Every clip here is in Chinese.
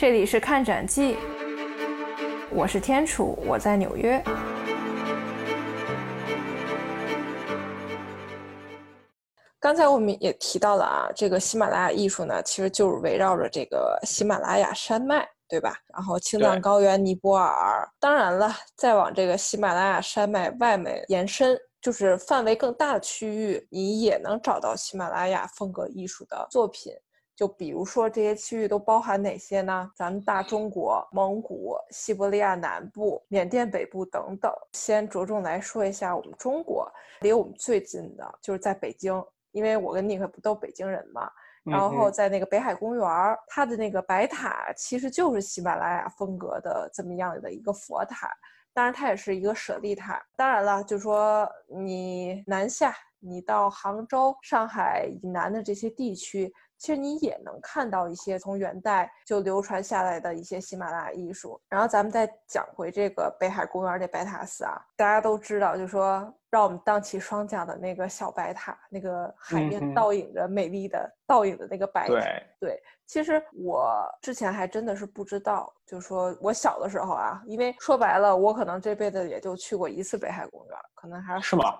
这里是看展记，我是天楚，我在纽约。刚才我们也提到了啊，这个喜马拉雅艺术呢，其实就是围绕着这个喜马拉雅山脉，对吧？然后青藏高原、尼泊尔，当然了，再往这个喜马拉雅山脉外面延伸，就是范围更大的区域，你也能找到喜马拉雅风格艺术的作品。就比如说这些区域都包含哪些呢？咱们大中国、蒙古、西伯利亚南部、缅甸北部等等。先着重来说一下我们中国，离我们最近的就是在北京，因为我跟尼克不都北京人嘛。然后在那个北海公园儿，它的那个白塔其实就是喜马拉雅风格的这么样的一个佛塔，当然它也是一个舍利塔。当然了，就说你南下，你到杭州、上海以南的这些地区。其实你也能看到一些从元代就流传下来的一些喜马拉雅艺术。然后咱们再讲回这个北海公园这白塔寺啊，大家都知道，就说让我们荡起双桨的那个小白塔，那个海面倒影着美丽的倒影的那个白塔。对对，其实我之前还真的是不知道，就说我小的时候啊，因为说白了，我可能这辈子也就去过一次北海公园，可能还是是吗？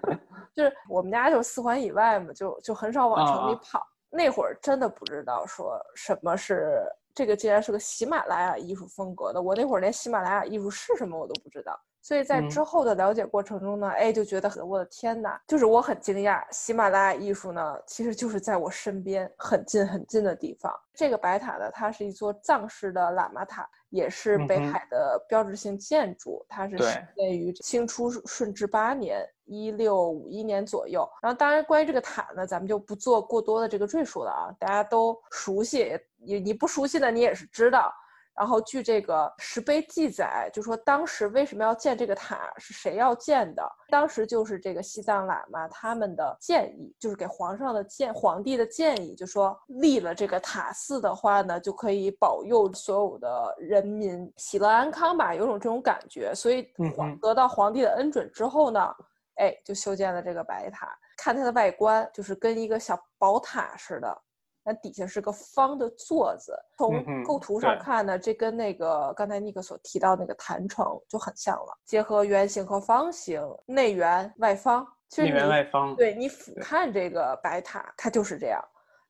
就是我们家就四环以外嘛，就就很少往城里跑。那会儿真的不知道说什么是这个，竟然是个喜马拉雅艺术风格的。我那会儿连喜马拉雅艺术是什么我都不知道。所以在之后的了解过程中呢，哎，就觉得，我的天哪，就是我很惊讶，喜马拉雅艺术呢，其实就是在我身边很近很近的地方。这个白塔呢，它是一座藏式的喇嘛塔，也是北海的标志性建筑。它是始建于清初顺治八年（一六五一年左右）。然后，当然，关于这个塔呢，咱们就不做过多的这个赘述了啊，大家都熟悉。你你不熟悉的，你也是知道。然后据这个石碑记载，就说当时为什么要建这个塔，是谁要建的？当时就是这个西藏喇嘛他们的建议，就是给皇上的建皇帝的建议，就说立了这个塔寺的话呢，就可以保佑所有的人民喜乐安康吧，有种这种感觉。所以皇得到皇帝的恩准之后呢，哎，就修建了这个白塔。看它的外观，就是跟一个小宝塔似的。它底下是个方的座子，从构图上看呢，这跟那个刚才尼克所提到那个坛城就很像了。结合圆形和方形，内圆外方。内圆外方。对你俯瞰这个白塔，它就是这样。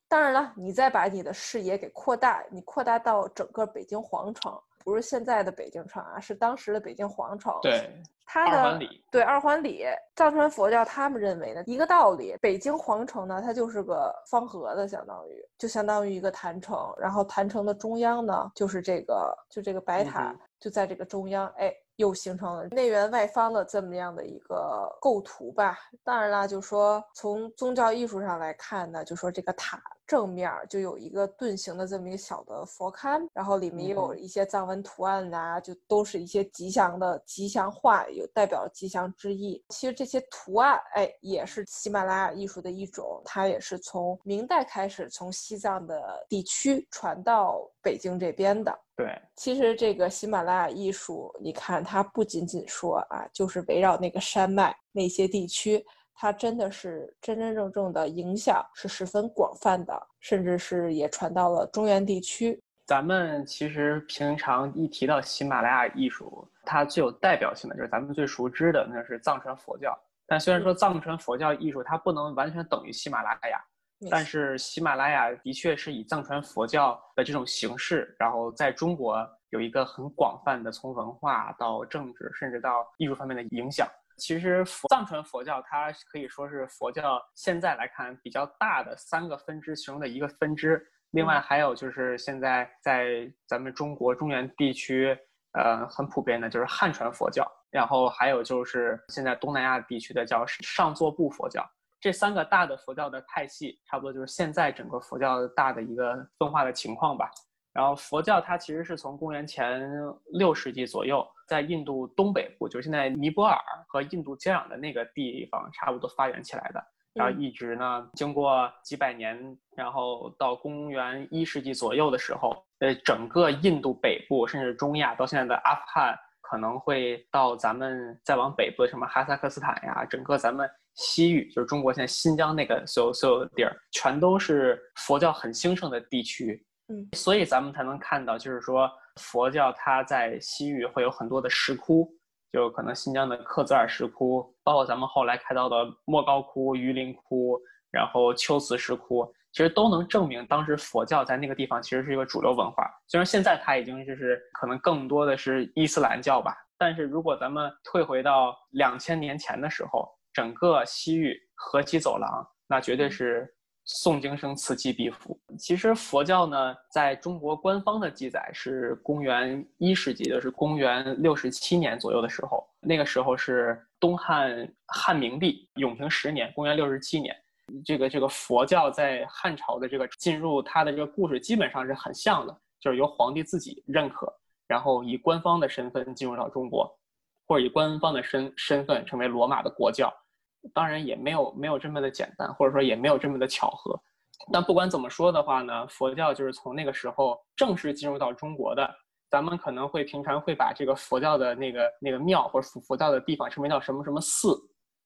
当然了，你再把你的视野给扩大，你扩大到整个北京皇城。不是现在的北京城啊，是当时的北京皇城。对，它的对二环里，藏传佛教他们认为的一个道理，北京皇城呢，它就是个方盒子，相当于就相当于一个坛城，然后坛城的中央呢，就是这个就这个白塔就在这个中央，哎。又形成了内圆外方的这么样的一个构图吧。当然啦，就说从宗教艺术上来看呢，就说这个塔正面就有一个盾形的这么一个小的佛龛，然后里面也有一些藏文图案呐，就都是一些吉祥的吉祥话，有代表吉祥之意。其实这些图案，哎，也是喜马拉雅艺术的一种，它也是从明代开始从西藏的地区传到北京这边的。对，其实这个喜马拉雅艺术，你看它不仅仅说啊，就是围绕那个山脉那些地区，它真的是真真正正的影响是十分广泛的，甚至是也传到了中原地区。咱们其实平常一提到喜马拉雅艺术，它最有代表性的就是咱们最熟知的那是藏传佛教。但虽然说藏传佛教艺术它不能完全等于喜马拉雅。但是喜马拉雅的确是以藏传佛教的这种形式，然后在中国有一个很广泛的从文化到政治，甚至到艺术方面的影响。其实藏传佛教它可以说是佛教现在来看比较大的三个分支其中的一个分支。另外还有就是现在在咱们中国中原地区，呃，很普遍的就是汉传佛教。然后还有就是现在东南亚地区的叫上座部佛教。这三个大的佛教的派系，差不多就是现在整个佛教大的一个分化的情况吧。然后佛教它其实是从公元前六世纪左右，在印度东北部，就是现在尼泊尔和印度接壤的那个地方，差不多发源起来的。然后一直呢，经过几百年，然后到公元一世纪左右的时候，呃，整个印度北部，甚至中亚到现在的阿富汗，可能会到咱们再往北部的什么哈萨克斯坦呀，整个咱们。西域就是中国现在新疆那个所有所有的地儿，全都是佛教很兴盛的地区。嗯，所以咱们才能看到，就是说佛教它在西域会有很多的石窟，就可能新疆的克孜尔石窟，包括咱们后来看到的莫高窟、榆林窟，然后秋瓷石窟，其实都能证明当时佛教在那个地方其实是一个主流文化。虽然现在它已经就是可能更多的是伊斯兰教吧，但是如果咱们退回到两千年前的时候，整个西域河西走廊，那绝对是。诵经声此起彼伏。其实佛教呢，在中国官方的记载是公元一世纪，就是公元六十七年左右的时候。那个时候是东汉汉明帝永平十年，公元六十七年。这个这个佛教在汉朝的这个进入它的这个故事基本上是很像的，就是由皇帝自己认可，然后以官方的身份进入到中国，或者以官方的身身份成为罗马的国教。当然也没有没有这么的简单，或者说也没有这么的巧合。但不管怎么说的话呢，佛教就是从那个时候正式进入到中国的。咱们可能会平常会把这个佛教的那个那个庙或者佛佛教的地方称为叫什么什么寺。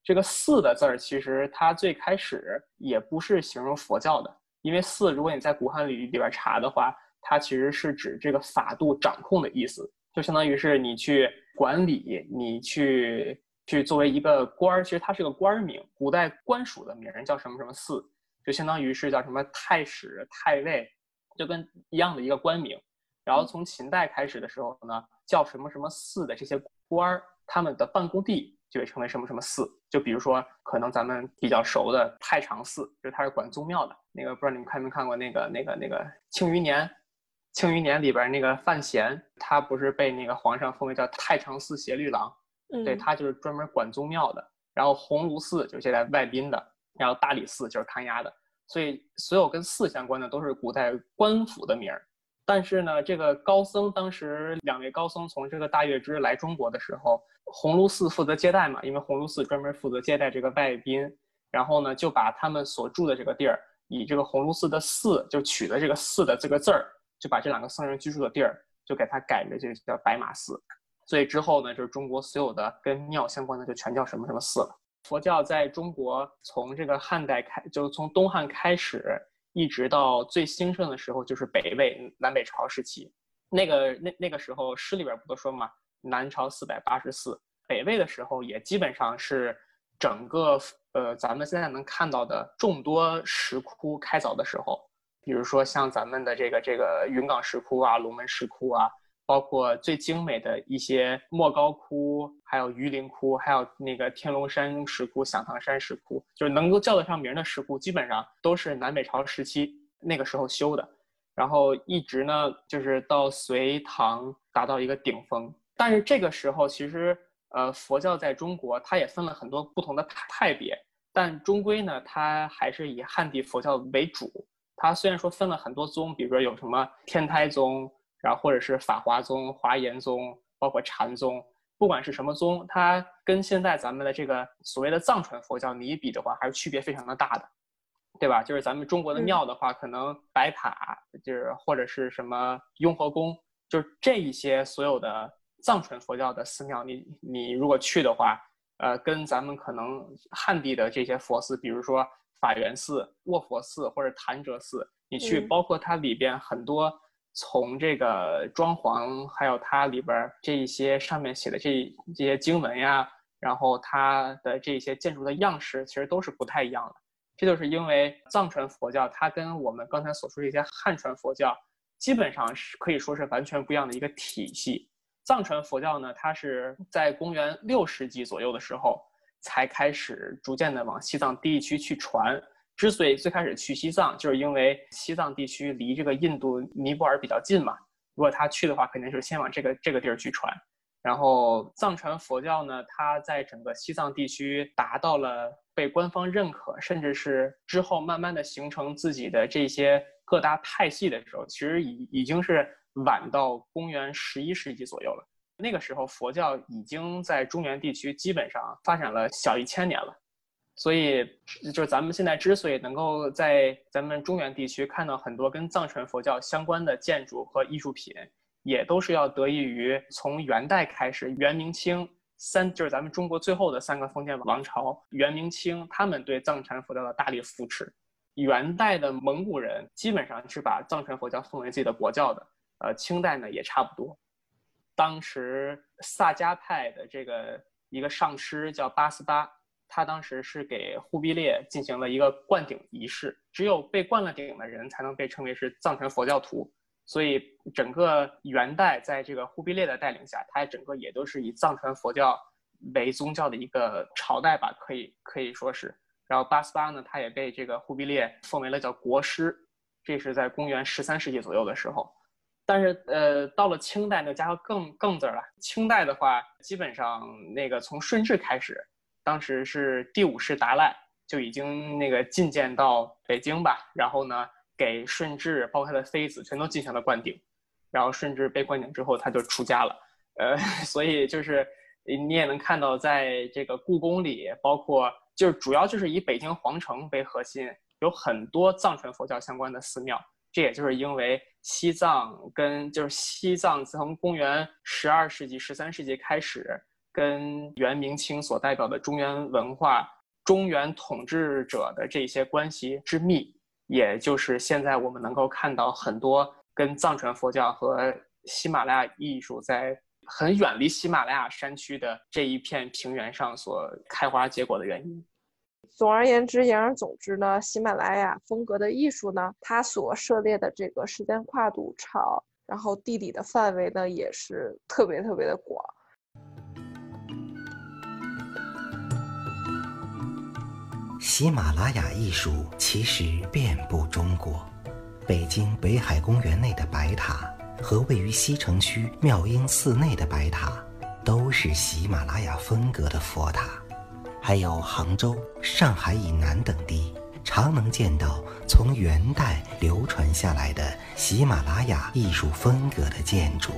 这个寺的字儿其实它最开始也不是形容佛教的，因为寺如果你在古汉语里边查的话，它其实是指这个法度掌控的意思，就相当于是你去管理，你去。去作为一个官儿，其实它是个官儿名，古代官署的名儿叫什么什么寺，就相当于是叫什么太史、太尉，就跟一样的一个官名。然后从秦代开始的时候呢，叫什么什么寺的这些官儿，他们的办公地就被称为什么什么寺。就比如说，可能咱们比较熟的太常寺，就是它是管宗庙的那个。不知道你们看没看过那个那个那个《庆余年》？《庆余年》里边那个范闲，他不是被那个皇上封为叫太常寺协律郎。对他就是专门管宗庙的，然后鸿胪寺就是接待外宾的，然后大理寺就是看押的，所以所有跟寺相关的都是古代官府的名儿。但是呢，这个高僧当时两位高僧从这个大月支来中国的时候，鸿胪寺负责接待嘛，因为鸿胪寺专门负责接待这个外宾，然后呢就把他们所住的这个地儿以这个鸿胪寺的寺就取的这个寺的这个字儿，就把这两个僧人居住的地儿就给他改了，就叫白马寺。所以之后呢，就是中国所有的跟庙相关的就全叫什么什么寺了。佛教在中国从这个汉代开，就是从东汉开始，一直到最兴盛的时候，就是北魏南北朝时期。那个那那个时候诗里边不都说嘛，南朝四百八十寺。北魏的时候也基本上是整个呃咱们现在能看到的众多石窟开凿的时候，比如说像咱们的这个这个云冈石窟啊、龙门石窟啊。包括最精美的一些莫高窟，还有榆林窟，还有那个天龙山石窟、响堂山石窟，就是能够叫得上名的石窟，基本上都是南北朝时期那个时候修的。然后一直呢，就是到隋唐达到一个顶峰。但是这个时候，其实呃，佛教在中国它也分了很多不同的派别，但终归呢，它还是以汉地佛教为主。它虽然说分了很多宗，比如说有什么天台宗。然后或者是法华宗、华严宗，包括禅宗，不管是什么宗，它跟现在咱们的这个所谓的藏传佛教你一比的话，还是区别非常的大的，对吧？就是咱们中国的庙的话，可能白塔就是或者是什么雍和宫，就是这一些所有的藏传佛教的寺庙，你你如果去的话，呃，跟咱们可能汉地的这些佛寺，比如说法源寺、卧佛寺或者潭柘寺，你去，包括它里边很多。从这个装潢，还有它里边这一些上面写的这这些经文呀，然后它的这些建筑的样式，其实都是不太一样的。这就是因为藏传佛教它跟我们刚才所说的一些汉传佛教，基本上是可以说是完全不一样的一个体系。藏传佛教呢，它是在公元六世纪左右的时候，才开始逐渐的往西藏地区去传。之所以最开始去西藏，就是因为西藏地区离这个印度尼泊尔比较近嘛。如果他去的话，肯定是先往这个这个地儿去传。然后藏传佛教呢，它在整个西藏地区达到了被官方认可，甚至是之后慢慢的形成自己的这些各大派系的时候，其实已已经是晚到公元十一世纪左右了。那个时候佛教已经在中原地区基本上发展了小一千年了。所以，就是咱们现在之所以能够在咱们中原地区看到很多跟藏传佛教相关的建筑和艺术品，也都是要得益于从元代开始，元明清三就是咱们中国最后的三个封建王朝，元明清他们对藏传佛教的大力扶持。元代的蒙古人基本上是把藏传佛教奉为自己的国教的，呃，清代呢也差不多。当时萨迦派的这个一个上师叫八思巴，他当时是给忽必烈进行了一个灌顶仪式，只有被灌了顶的人才能被称为是藏传佛教徒。所以整个元代在这个忽必烈的带领下，它整个也都是以藏传佛教为宗教的一个朝代吧，可以可以说是。然后八思巴呢，他也被这个忽必烈奉为了叫国师，这是在公元十三世纪左右的时候。但是呃，到了清代那加个更更字儿了。清代的话，基本上那个从顺治开始，当时是第五世达赖就已经那个觐见到北京吧，然后呢。给顺治包括他的妃子全都进行了灌顶，然后顺治被灌顶之后他就出家了，呃，所以就是你也能看到，在这个故宫里，包括就是主要就是以北京皇城为核心，有很多藏传佛教相关的寺庙。这也就是因为西藏跟就是西藏从公元十二世纪、十三世纪开始，跟元明清所代表的中原文化、中原统治者的这些关系之密。也就是现在我们能够看到很多跟藏传佛教和喜马拉雅艺术在很远离喜马拉雅山区的这一片平原上所开花结果的原因。总而言之，言而总之呢，喜马拉雅风格的艺术呢，它所涉猎的这个时间跨度长，然后地理的范围呢也是特别特别的广。喜马拉雅艺术其实遍布中国，北京北海公园内的白塔和位于西城区妙音寺内的白塔，都是喜马拉雅风格的佛塔。还有杭州、上海以南等地，常能见到从元代流传下来的喜马拉雅艺术风格的建筑。